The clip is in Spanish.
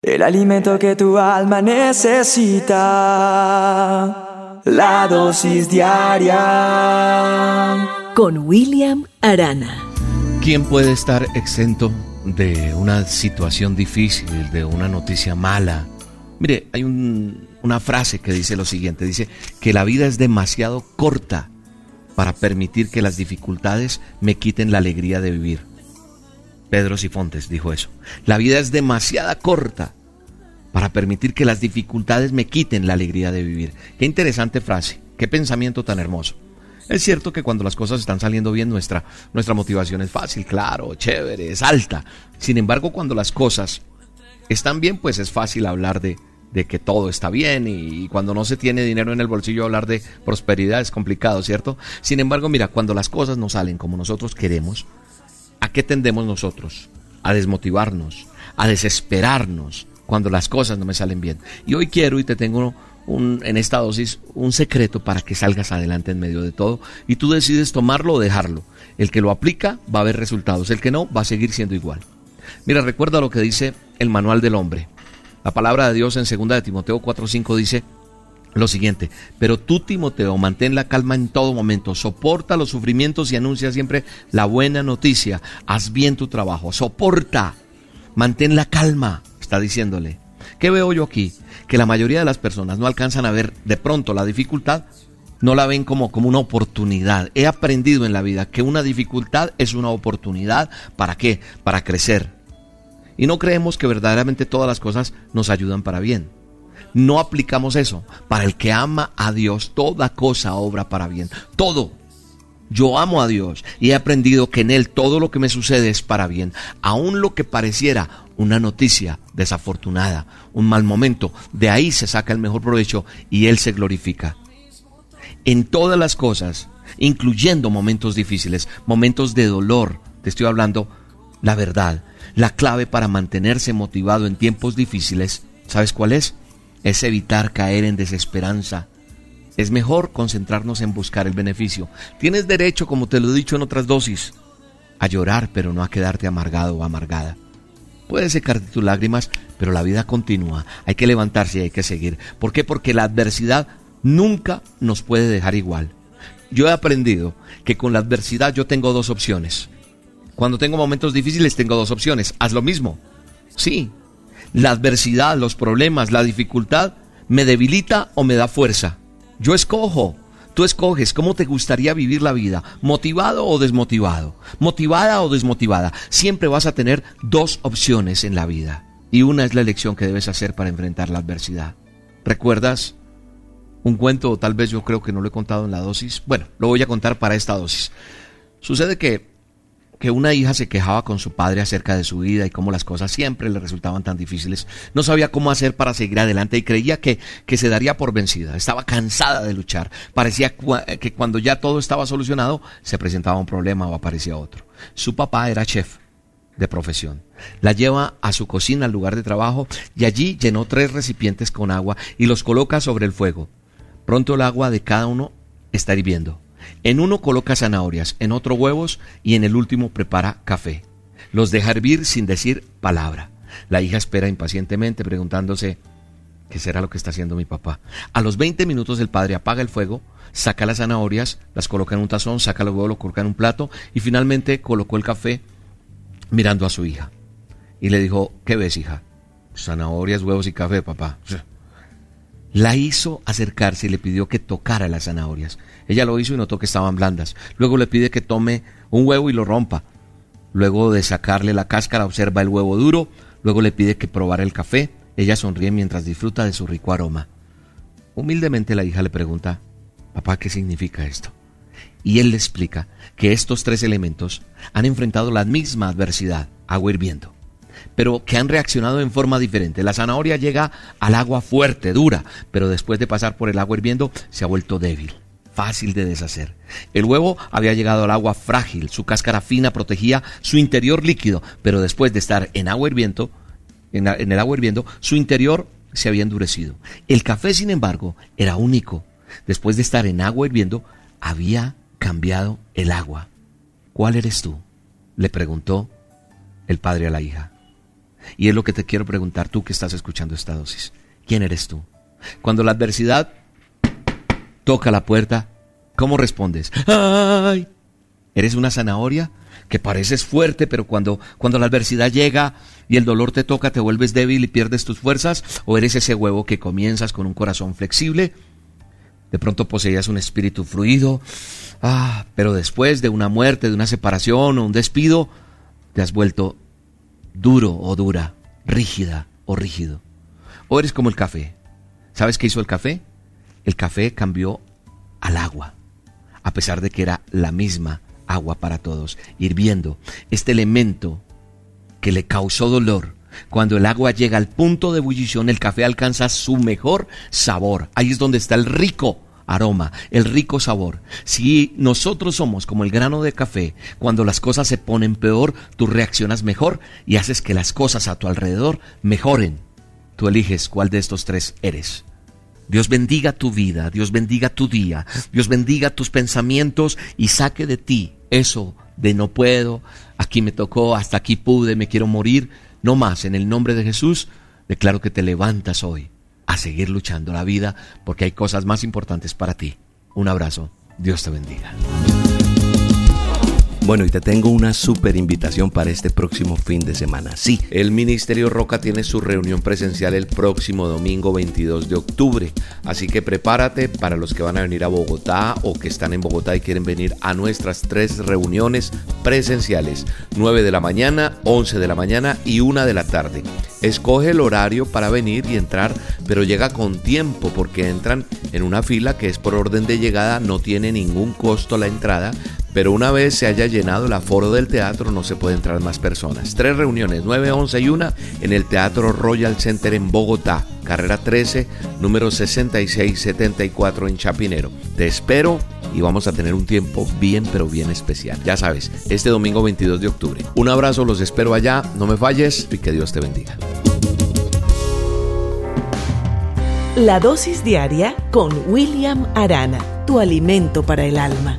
El alimento que tu alma necesita. La dosis diaria. Con William Arana. ¿Quién puede estar exento de una situación difícil, de una noticia mala? Mire, hay una frase que dice lo siguiente, dice que la vida es demasiado corta para permitir que las dificultades me quiten la alegría de vivir. Pedro Sifontes dijo eso. La vida es demasiado corta para permitir que las dificultades me quiten la alegría de vivir. Qué interesante frase, qué pensamiento tan hermoso. Es cierto que cuando las cosas están saliendo bien, nuestra, nuestra motivación es fácil, claro, chévere, es alta. Sin embargo, cuando las cosas están bien, pues es fácil hablar de, de que todo está bien y, cuando no se tiene dinero en el bolsillo hablar de prosperidad es complicado, ¿cierto? Sin embargo, mira, cuando las cosas no salen como nosotros queremos, ¿A qué tendemos nosotros? A desmotivarnos, a desesperarnos cuando las cosas no me salen bien. Y hoy quiero y te tengo un, en esta dosis un secreto para que salgas adelante en medio de todo y tú decides tomarlo o dejarlo. El que lo aplica va a ver resultados, el que no va a seguir siendo igual. Mira, recuerda lo que dice el manual del hombre. La palabra de Dios en 2 de Timoteo 4:5 dice, lo siguiente, pero tú Timoteo, mantén la calma en todo momento, soporta los sufrimientos y anuncia siempre la buena noticia, haz bien tu trabajo, soporta, mantén la calma, está diciéndole. ¿Qué veo yo aquí? Que la mayoría de las personas no alcanzan a ver de pronto la dificultad, no la ven como, como una oportunidad. He aprendido en la vida que una dificultad es una oportunidad, ¿para qué? Para crecer. Y no creemos que verdaderamente todas las cosas nos ayudan para bien no aplicamos eso. Para el que ama a Dios, toda cosa obra para bien. Todo. Yo amo a Dios y he aprendido que en Él todo lo que me sucede es para bien. Aun lo que pareciera una noticia desafortunada, un mal momento, de ahí se saca el mejor provecho y Él se glorifica. En todas las cosas, incluyendo momentos difíciles, momentos de dolor, te estoy hablando la verdad. La clave para mantenerse motivado en tiempos difíciles, ¿sabes cuál es? Es evitar caer en desesperanza. Es mejor concentrarnos en buscar el beneficio. Tienes derecho, como te lo he dicho en otras dosis, a llorar, pero no a quedarte amargado o amargada. Puedes secarte tus lágrimas, pero la vida continúa. Hay que levantarse y hay que seguir. ¿Por qué? Porque la adversidad nunca nos puede dejar igual. Yo he aprendido que con la adversidad yo tengo dos opciones. Cuando tengo momentos difíciles tengo dos opciones. Haz lo mismo. Sí, la adversidad, los problemas, la dificultad, me debilita o me da fuerza. Yo escojo. Tú escoges cómo te gustaría vivir la vida, motivado o desmotivado, motivada o desmotivada. Siempre vas a tener dos opciones en la vida. Y una es la elección que debes hacer para enfrentar la adversidad. ¿Recuerdas un cuento, tal vez yo creo que no lo he contado en la dosis? Bueno, lo voy a contar para esta dosis. Sucede que que una hija se quejaba con su padre acerca de su vida y cómo las cosas siempre le resultaban tan difíciles. No sabía cómo hacer para seguir adelante y creía que, que se daría por vencida. Estaba cansada de luchar. Parecía que cuando ya todo estaba solucionado se presentaba un problema o aparecía otro. Su papá era chef de profesión. La lleva a su cocina al lugar de trabajo y allí llenó tres recipientes con agua y los coloca sobre el fuego. Pronto el agua de cada uno está hirviendo. En uno coloca zanahorias, en otro huevos y en el último prepara café. Los deja hervir sin decir palabra. La hija espera impacientemente preguntándose, ¿qué será lo que está haciendo mi papá? A los 20 minutos el padre apaga el fuego, saca las zanahorias, las coloca en un tazón, saca los huevos, lo coloca en un plato y finalmente colocó el café mirando a su hija. Y le dijo, ¿qué ves hija? Zanahorias, huevos y café, papá la hizo acercarse y le pidió que tocara las zanahorias. Ella lo hizo y notó que estaban blandas. Luego le pide que tome un huevo y lo rompa. Luego de sacarle la cáscara observa el huevo duro. Luego le pide que probara el café. Ella sonríe mientras disfruta de su rico aroma. Humildemente la hija le pregunta, papá, ¿qué significa esto? Y él le explica que estos tres elementos han enfrentado la misma adversidad, agua hirviendo pero que han reaccionado en forma diferente. La zanahoria llega al agua fuerte, dura, pero después de pasar por el agua hirviendo se ha vuelto débil fácil de deshacer. El huevo había llegado al agua frágil, su cáscara fina protegía su interior líquido, pero después de estar en agua hirviendo, en, en, el agua hirviendo, su interior se había endurecido. El café, sin embargo, era único. Después de estar en agua hirviendo, había cambiado el agua. ¿Cuál eres tú? le preguntó el padre a la hija. Y es lo que te quiero preguntar tú que estás escuchando esta dosis. ¿Quién eres tú? Cuando la adversidad toca la puerta, ¿cómo respondes? ¡Ay! ¿Eres una zanahoria? que pareces fuerte, pero cuando, cuando la adversidad llega y el dolor te toca, te vuelves débil y pierdes tus fuerzas, o eres ese huevo que comienzas con un corazón flexible, de pronto poseías un espíritu fluido, ah, pero después de una muerte, de una separación o un despido, te has vuelto duro o dura, rígida o rígido. O eres como el café. ¿Sabes qué hizo el café? El café cambió al agua, a pesar de que era la misma agua para todos, hirviendo. Este elemento que le causó dolor, cuando el agua llega al punto de ebullición, el café alcanza su mejor sabor. Ahí es donde está el rico aroma, el rico sabor. Si nosotros somos como el grano de café, cuando las cosas se ponen peor, tú reaccionas mejor y haces que las cosas a tu alrededor mejoren. Tú eliges cuál de estos tres eres. Dios bendiga tu vida, Dios bendiga tu día, Dios bendiga tus pensamientos y saque de ti eso de no puedo, aquí me tocó, hasta aquí pude, me quiero morir. No más, en el nombre de Jesús, declaro que te levantas hoy a seguir luchando la vida porque hay cosas más importantes para ti. Un abrazo, Dios te bendiga. Bueno, y te tengo una súper invitación para este próximo fin de semana. Sí, el Ministerio Roca tiene su reunión presencial el próximo domingo 22 de octubre. Así que prepárate para los que van a venir a Bogotá o que están en Bogotá y quieren venir a nuestras tres reuniones presenciales. 9 de la mañana, 11 de la mañana y 1 de la tarde. Escoge el horario para venir y entrar, pero llega con tiempo porque entran en una fila que es por orden de llegada, no tiene ningún costo la entrada pero una vez se haya llenado el aforo del teatro no se puede entrar más personas. Tres reuniones, 9, 11 y 1 en el Teatro Royal Center en Bogotá, carrera 13, número 6674 en Chapinero. Te espero y vamos a tener un tiempo bien pero bien especial. Ya sabes, este domingo 22 de octubre. Un abrazo, los espero allá, no me falles y que Dios te bendiga. La dosis diaria con William Arana, tu alimento para el alma.